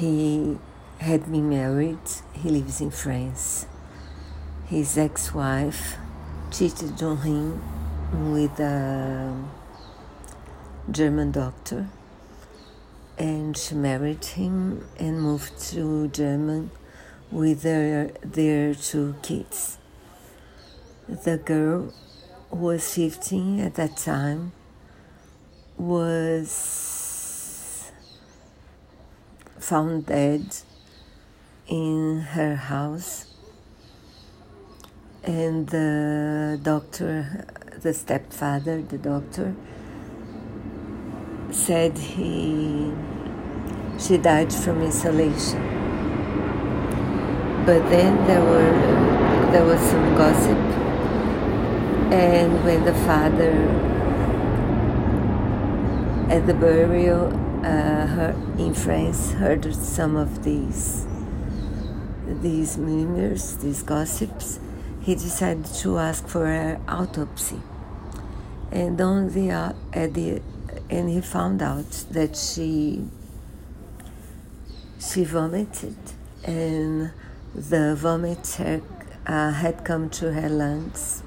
He had been married, he lives in France. His ex wife cheated on him with a German doctor and she married him and moved to Germany with their, their two kids. The girl, who was 15 at that time, was found dead in her house, and the doctor, the stepfather, the doctor, said he she died from inhalation. But then there were there was some gossip, and when the father at the burial uh, her, in France heard some of these these murmurs, these gossips, he decided to ask for an autopsy. And on the, uh, at the and he found out that she she vomited. And the vomit had, uh, had come to her lungs.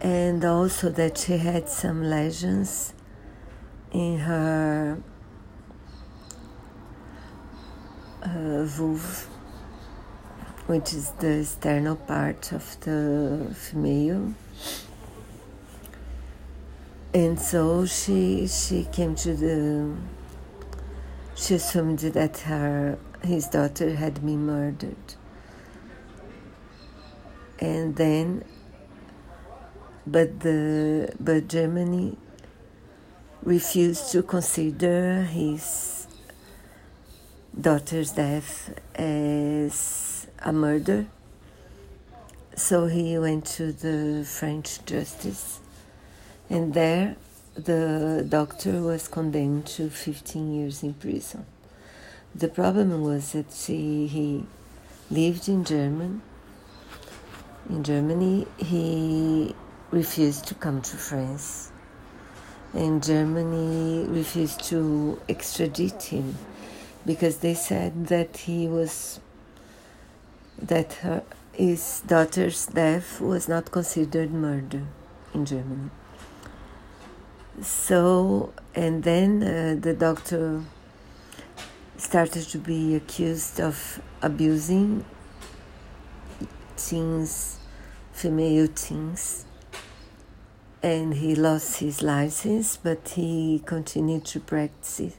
And also that she had some lesions in her uh, vulva, which is the external part of the female and so she she came to the she assumed that her his daughter had been murdered. And then but the but Germany refused to consider his daughter's death as a murder so he went to the French justice and there, the doctor was condemned to 15 years in prison. The problem was that he, he lived in Germany. In Germany, he refused to come to France, and Germany refused to extradite him because they said that he was that her, his daughter's death was not considered murder in Germany. So, and then uh, the doctor started to be accused of abusing teens, female teens, and he lost his license, but he continued to practice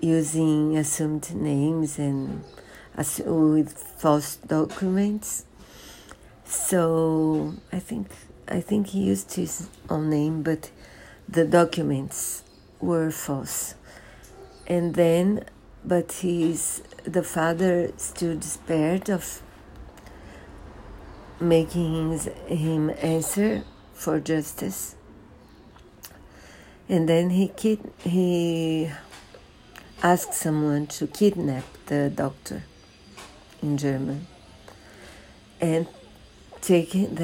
using assumed names and with false documents. So I think I think he used his own name, but the documents were false. And then, but he's the father still despaired of making him answer for justice. And then he kid, he asked someone to kidnap the doctor in German and take him,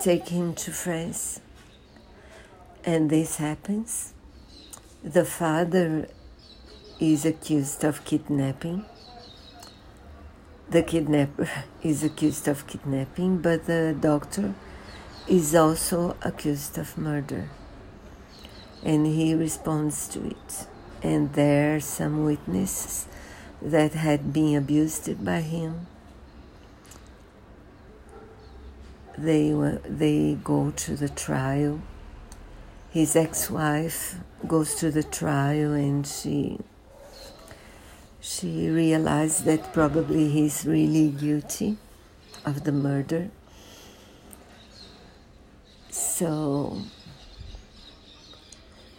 take him to France and this happens. The father is accused of kidnapping. The kidnapper is accused of kidnapping, but the doctor is also accused of murder. And he responds to it. And there are some witnesses that had been abused by him. They, were, they go to the trial his ex-wife goes to the trial and she she realized that probably he's really guilty of the murder. So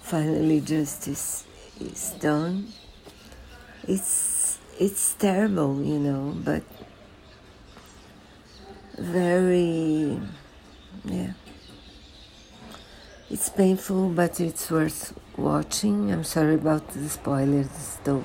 finally justice is done. It's it's terrible, you know, but very yeah. It's painful, but it's worth watching. I'm sorry about the spoilers, though.